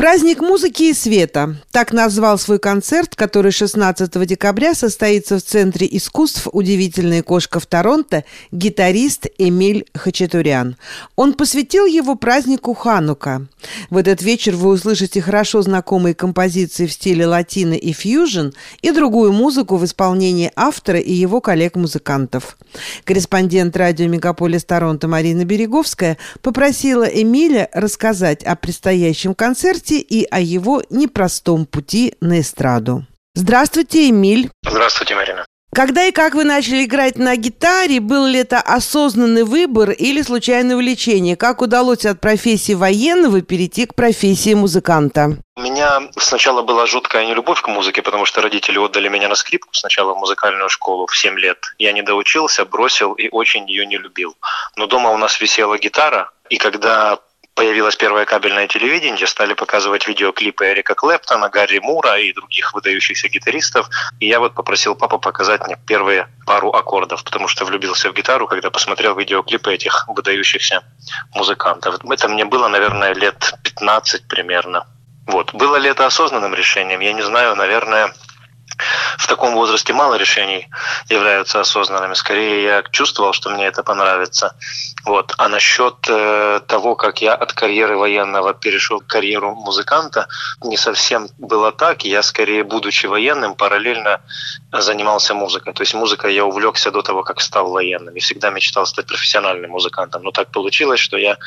Праздник музыки и света. Так назвал свой концерт, который 16 декабря состоится в Центре искусств «Удивительная кошка» в Торонто гитарист Эмиль Хачатурян. Он посвятил его празднику Ханука. В этот вечер вы услышите хорошо знакомые композиции в стиле латино и фьюжн и другую музыку в исполнении автора и его коллег-музыкантов. Корреспондент радио «Мегаполис Торонто» Марина Береговская попросила Эмиля рассказать о предстоящем концерте гости и о его непростом пути на эстраду. Здравствуйте, Эмиль. Здравствуйте, Марина. Когда и как вы начали играть на гитаре, был ли это осознанный выбор или случайное увлечение? Как удалось от профессии военного перейти к профессии музыканта? У меня сначала была жуткая нелюбовь к музыке, потому что родители отдали меня на скрипку сначала в музыкальную школу в 7 лет. Я не доучился, бросил и очень ее не любил. Но дома у нас висела гитара, и когда появилось первое кабельное телевидение, стали показывать видеоклипы Эрика Клэптона, Гарри Мура и других выдающихся гитаристов. И я вот попросил папу показать мне первые пару аккордов, потому что влюбился в гитару, когда посмотрел видеоклипы этих выдающихся музыкантов. Это мне было, наверное, лет 15 примерно. Вот. Было ли это осознанным решением? Я не знаю, наверное, в таком возрасте мало решений являются осознанными. Скорее, я чувствовал, что мне это понравится. Вот. А насчет э, того, как я от карьеры военного перешел к карьеру музыканта, не совсем было так. Я скорее, будучи военным, параллельно занимался музыкой. То есть музыкой я увлекся до того, как стал военным. И всегда мечтал стать профессиональным музыкантом. Но так получилось, что я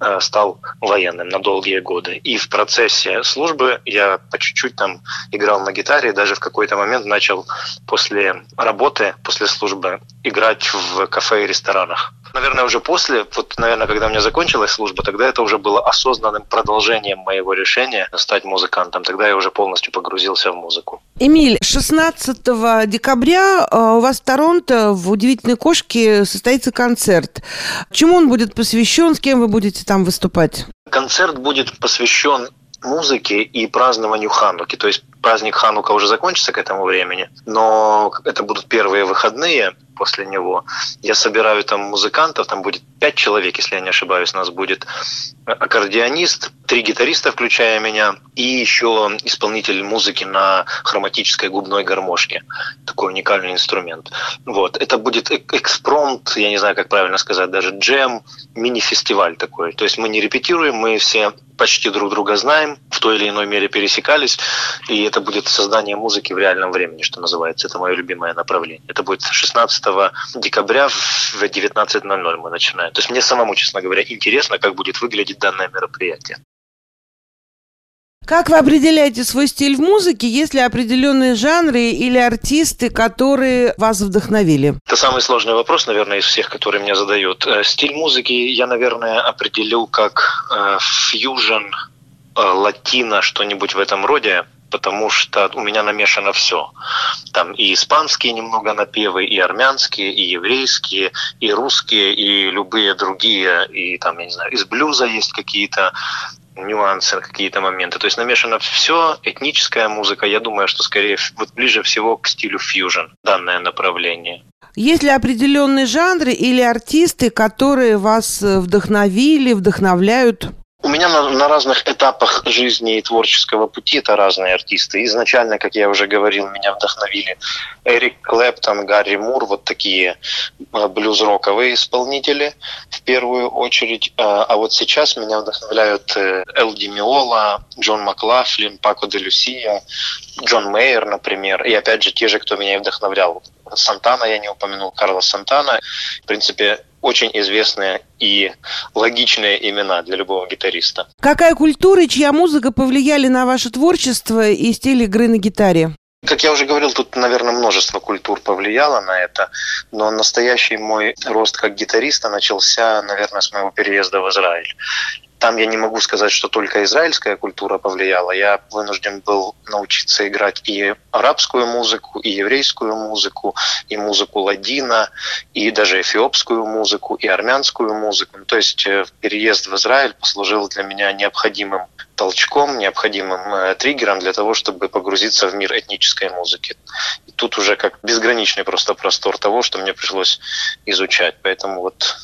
э, стал военным на долгие годы. И в процессе службы я по чуть-чуть там играл на гитаре, даже в какой-то момент начал после работы, после службы играть в кафе и ресторанах. Наверное, уже после, вот, наверное, когда у меня закончилась служба, тогда это уже было осознанным продолжением моего решения стать музыкантом. Тогда я уже полностью погрузился в музыку. Эмиль, 16 декабря э, у вас в Торонто в «Удивительной кошке» состоится концерт. Чему он будет посвящен, с кем вы будете там выступать? Концерт будет посвящен музыке и празднованию Хануки. То есть праздник Ханука уже закончится к этому времени, но это будут первые выходные после него. Я собираю там музыкантов, там будет пять человек, если я не ошибаюсь, у нас будет аккордеонист, три гитариста, включая меня, и еще исполнитель музыки на хроматической губной гармошке. Такой уникальный инструмент. Вот. Это будет экспромт, я не знаю, как правильно сказать, даже джем, мини-фестиваль такой. То есть мы не репетируем, мы все почти друг друга знаем, в той или иной мере пересекались, и это будет создание музыки в реальном времени, что называется. Это мое любимое направление. Это будет 16 декабря в 19.00 мы начинаем. То есть мне самому, честно говоря, интересно, как будет выглядеть данное мероприятие. Как вы определяете свой стиль в музыке? Есть ли определенные жанры или артисты, которые вас вдохновили? Это самый сложный вопрос, наверное, из всех, которые мне задают. Э, стиль музыки я, наверное, определил как э, фьюжн, э, латино, что-нибудь в этом роде потому что у меня намешано все. Там и испанские немного напевы, и армянские, и еврейские, и русские, и любые другие, и там, я не знаю, из блюза есть какие-то нюансы, какие-то моменты. То есть намешано все, этническая музыка. Я думаю, что скорее вот ближе всего к стилю фьюжн данное направление. Есть ли определенные жанры или артисты, которые вас вдохновили, вдохновляют? У меня на, на разных этапах жизни и творческого пути это разные артисты. Изначально, как я уже говорил, меня вдохновили Эрик Клэптон, Гарри Мур, вот такие э, блюз-роковые исполнители в первую очередь. А, а вот сейчас меня вдохновляют э, Эл Ди Миола, Джон Маклафлин, Пако де Люсия, Джон Мейер, например. И опять же, те же, кто меня вдохновлял. Сантана я не упомянул, Карлос Сантана. В принципе, очень известные и логичные имена для любого гитариста. Какая культура и чья музыка повлияли на ваше творчество и стиль игры на гитаре? Как я уже говорил, тут, наверное, множество культур повлияло на это, но настоящий мой рост как гитариста начался, наверное, с моего переезда в Израиль. Там я не могу сказать, что только израильская культура повлияла. Я вынужден был научиться играть и арабскую музыку, и еврейскую музыку, и музыку ладина, и даже эфиопскую музыку, и армянскую музыку. То есть э, переезд в Израиль послужил для меня необходимым толчком, необходимым э, триггером для того, чтобы погрузиться в мир этнической музыки. И тут уже как безграничный просто простор того, что мне пришлось изучать. Поэтому вот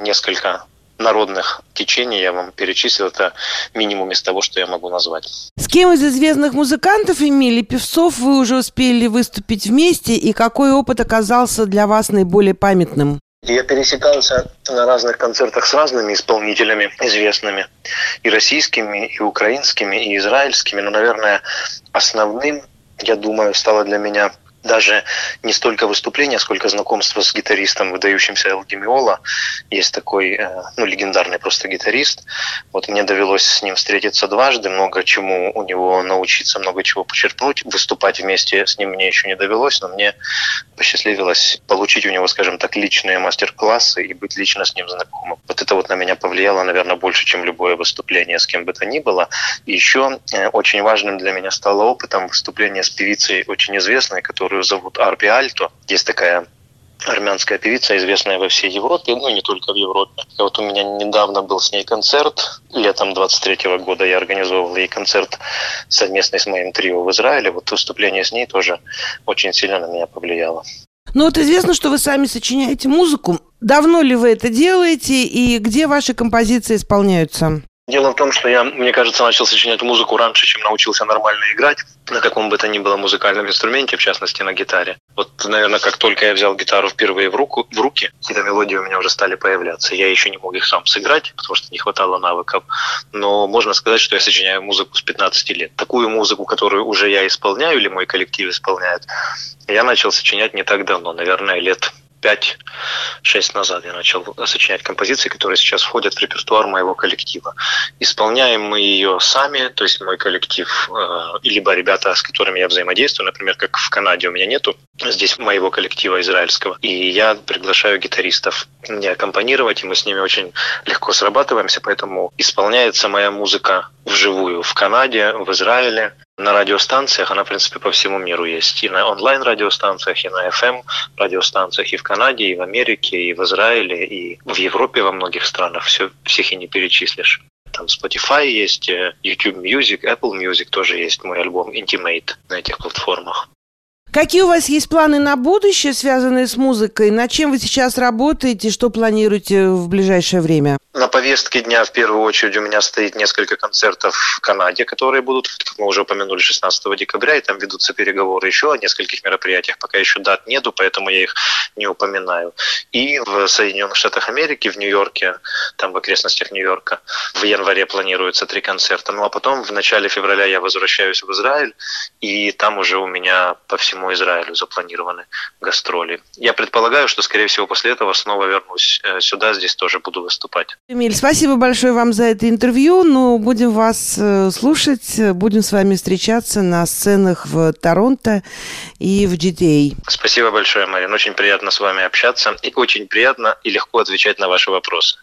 несколько народных течений я вам перечислил. Это минимум из того, что я могу назвать. С кем из известных музыкантов, Эмили, певцов вы уже успели выступить вместе, и какой опыт оказался для вас наиболее памятным? Я пересекался на разных концертах с разными исполнителями известными, и российскими, и украинскими, и израильскими, но, наверное, основным, я думаю, стало для меня даже не столько выступления, сколько знакомство с гитаристом, выдающимся Эл Демиола. Есть такой, э, ну, легендарный просто гитарист. Вот мне довелось с ним встретиться дважды, много чему у него научиться, много чего почерпнуть. Выступать вместе с ним мне еще не довелось, но мне посчастливилось получить у него, скажем так, личные мастер-классы и быть лично с ним знакомым. Вот это вот на меня повлияло, наверное, больше, чем любое выступление с кем бы то ни было. И еще э, очень важным для меня стало опытом выступления с певицей очень известной, которую зовут Арби Альто. Есть такая армянская певица, известная во всей Европе, ну не только в Европе. И вот у меня недавно был с ней концерт, летом 23 -го года я организовывал ей концерт совместный с моим трио в Израиле. Вот выступление с ней тоже очень сильно на меня повлияло. Ну вот известно, что вы сами сочиняете музыку. Давно ли вы это делаете и где ваши композиции исполняются? Дело в том, что я, мне кажется, начал сочинять музыку раньше, чем научился нормально играть на каком бы то ни было музыкальном инструменте, в частности на гитаре. Вот, наверное, как только я взял гитару впервые в, руку, в руки, какие-то мелодии у меня уже стали появляться. Я еще не мог их сам сыграть, потому что не хватало навыков. Но можно сказать, что я сочиняю музыку с 15 лет. Такую музыку, которую уже я исполняю или мой коллектив исполняет, я начал сочинять не так давно, наверное, лет 5-6 назад я начал сочинять композиции, которые сейчас входят в репертуар моего коллектива. Исполняем мы ее сами, то есть мой коллектив, э, либо ребята, с которыми я взаимодействую, например, как в Канаде у меня нету здесь моего коллектива израильского, и я приглашаю гитаристов мне аккомпанировать, и мы с ними очень легко срабатываемся, поэтому исполняется моя музыка вживую в Канаде, в Израиле, на радиостанциях, она, в принципе, по всему миру есть. И на онлайн-радиостанциях, и на FM-радиостанциях, и в Канаде, и в Америке, и в Израиле, и в Европе во многих странах. Все, всех и не перечислишь. Там Spotify есть, э, YouTube Music, Apple Music тоже есть мой альбом Intimate на этих платформах. Какие у вас есть планы на будущее, связанные с музыкой? Над чем вы сейчас работаете? Что планируете в ближайшее время? На повестке дня в первую очередь у меня стоит несколько концертов в Канаде, которые будут, как мы уже упомянули, 16 декабря, и там ведутся переговоры еще о нескольких мероприятиях. Пока еще дат нету, поэтому я их не упоминаю. И в Соединенных Штатах Америки, в Нью-Йорке, там в окрестностях Нью-Йорка, в январе планируется три концерта. Ну а потом в начале февраля я возвращаюсь в Израиль, и там уже у меня по всему Израилю запланированы гастроли. Я предполагаю, что, скорее всего, после этого снова вернусь э, сюда, здесь тоже буду выступать. Эмиль, спасибо большое вам за это интервью. Ну, будем вас э, слушать, будем с вами встречаться на сценах в Торонто и в GTA. Спасибо большое, Марин. Очень приятно с вами общаться и очень приятно и легко отвечать на ваши вопросы.